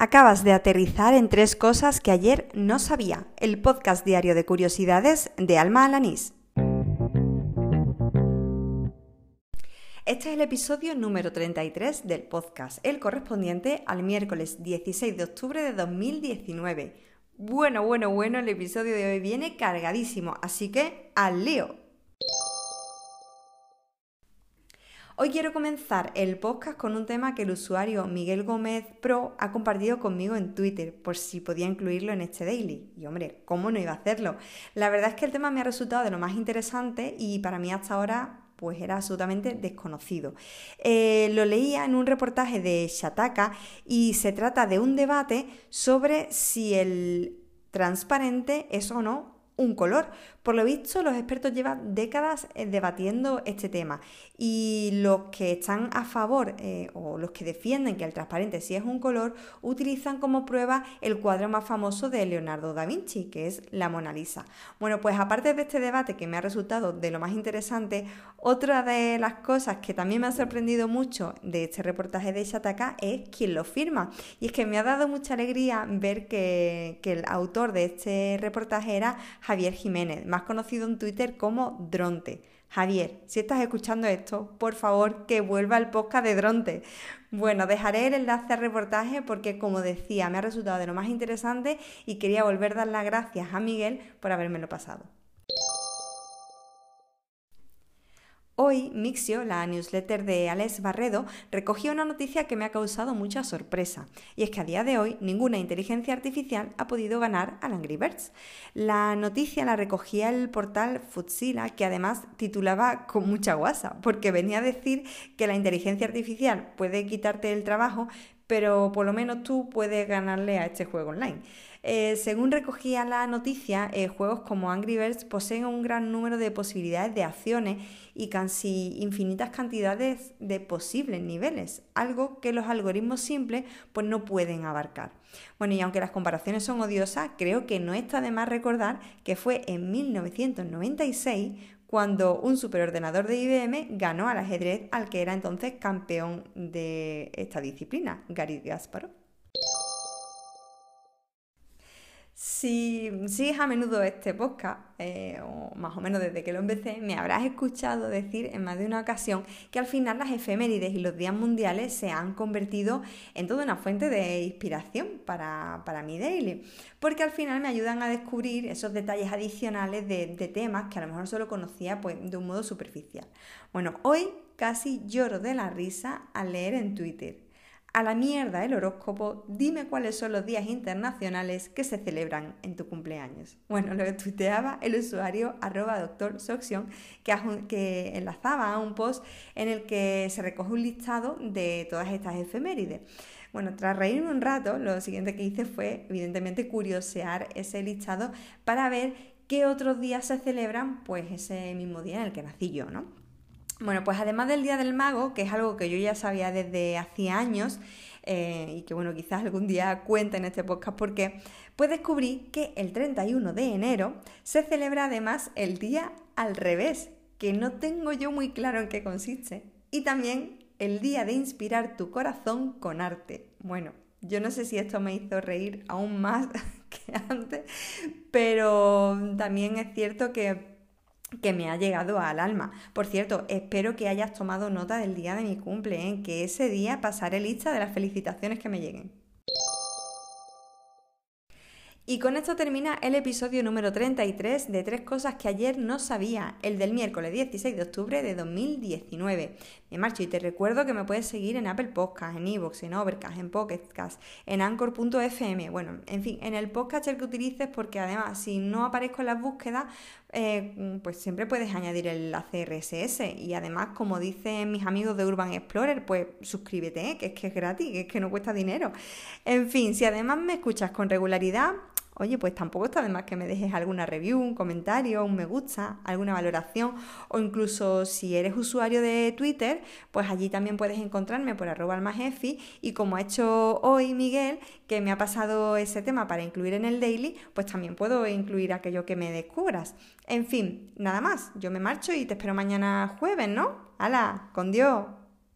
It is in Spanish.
Acabas de aterrizar en tres cosas que ayer no sabía. El podcast diario de curiosidades de Alma Alanís. Este es el episodio número 33 del podcast, el correspondiente al miércoles 16 de octubre de 2019. Bueno, bueno, bueno, el episodio de hoy viene cargadísimo, así que al lío. Hoy quiero comenzar el podcast con un tema que el usuario Miguel Gómez Pro ha compartido conmigo en Twitter, por si podía incluirlo en este daily. Y hombre, ¿cómo no iba a hacerlo? La verdad es que el tema me ha resultado de lo más interesante y para mí hasta ahora pues era absolutamente desconocido. Eh, lo leía en un reportaje de Shataka y se trata de un debate sobre si el transparente es o no un color. Por lo visto, los expertos llevan décadas eh, debatiendo este tema y los que están a favor eh, o los que defienden que el transparente sí es un color utilizan como prueba el cuadro más famoso de Leonardo da Vinci, que es la Mona Lisa. Bueno, pues aparte de este debate que me ha resultado de lo más interesante, otra de las cosas que también me ha sorprendido mucho de este reportaje de Shataka es quién lo firma. Y es que me ha dado mucha alegría ver que, que el autor de este reportaje era Javier Jiménez, más conocido en Twitter como Dronte. Javier, si estás escuchando esto, por favor que vuelva al podcast de Dronte. Bueno, dejaré el enlace al reportaje porque, como decía, me ha resultado de lo más interesante y quería volver a dar las gracias a Miguel por habérmelo pasado. Hoy, Mixio, la newsletter de Alex Barredo, recogió una noticia que me ha causado mucha sorpresa, y es que a día de hoy ninguna inteligencia artificial ha podido ganar al Angry Birds. La noticia la recogía el portal Futsila, que además titulaba con mucha guasa, porque venía a decir que la inteligencia artificial puede quitarte el trabajo, pero por lo menos tú puedes ganarle a este juego online. Eh, según recogía la noticia, eh, juegos como Angry Birds poseen un gran número de posibilidades de acciones y casi infinitas cantidades de posibles niveles, algo que los algoritmos simples pues no pueden abarcar. Bueno, y aunque las comparaciones son odiosas, creo que no está de más recordar que fue en 1996 cuando un superordenador de IBM ganó al ajedrez al que era entonces campeón de esta disciplina, Gary Kasparov. Si sigues a menudo este podcast, eh, o más o menos desde que lo empecé, me habrás escuchado decir en más de una ocasión que al final las efemérides y los días mundiales se han convertido en toda una fuente de inspiración para, mi daily, porque al final me ayudan a descubrir esos detalles adicionales de, de temas que a lo mejor solo conocía pues, de un modo superficial. Bueno, hoy casi lloro de la risa al leer en Twitter a la mierda el horóscopo, dime cuáles son los días internacionales que se celebran en tu cumpleaños. Bueno, lo que tuiteaba el usuario arroba doctor que, que enlazaba a un post en el que se recoge un listado de todas estas efemérides. Bueno, tras reírme un rato, lo siguiente que hice fue, evidentemente, curiosear ese listado para ver qué otros días se celebran, pues ese mismo día en el que nací yo, ¿no? Bueno, pues además del Día del Mago, que es algo que yo ya sabía desde hacía años, eh, y que bueno, quizás algún día cuente en este podcast porque, pues descubrí que el 31 de enero se celebra además el día al revés, que no tengo yo muy claro en qué consiste, y también el día de inspirar tu corazón con arte. Bueno, yo no sé si esto me hizo reír aún más que antes, pero también es cierto que que me ha llegado al alma. Por cierto, espero que hayas tomado nota del día de mi cumple, ¿eh? que ese día pasaré lista de las felicitaciones que me lleguen. Y con esto termina el episodio número 33 de Tres Cosas que ayer no sabía, el del miércoles 16 de octubre de 2019. Me marcho y te recuerdo que me puedes seguir en Apple Podcasts, en Evox, en Overcast, en Pocketcast, en Anchor.fm. Bueno, en fin, en el podcast el que utilices porque además si no aparezco en las búsquedas, eh, pues siempre puedes añadir el enlace RSS. Y además, como dicen mis amigos de Urban Explorer, pues suscríbete, que es que es gratis, que es que no cuesta dinero. En fin, si además me escuchas con regularidad, oye, pues tampoco está de más que me dejes alguna review, un comentario, un me gusta, alguna valoración o incluso si eres usuario de Twitter, pues allí también puedes encontrarme por arroba almajefi y como ha hecho hoy Miguel, que me ha pasado ese tema para incluir en el daily, pues también puedo incluir aquello que me descubras. En fin, nada más, yo me marcho y te espero mañana jueves, ¿no? ¡Hala! ¡Con Dios!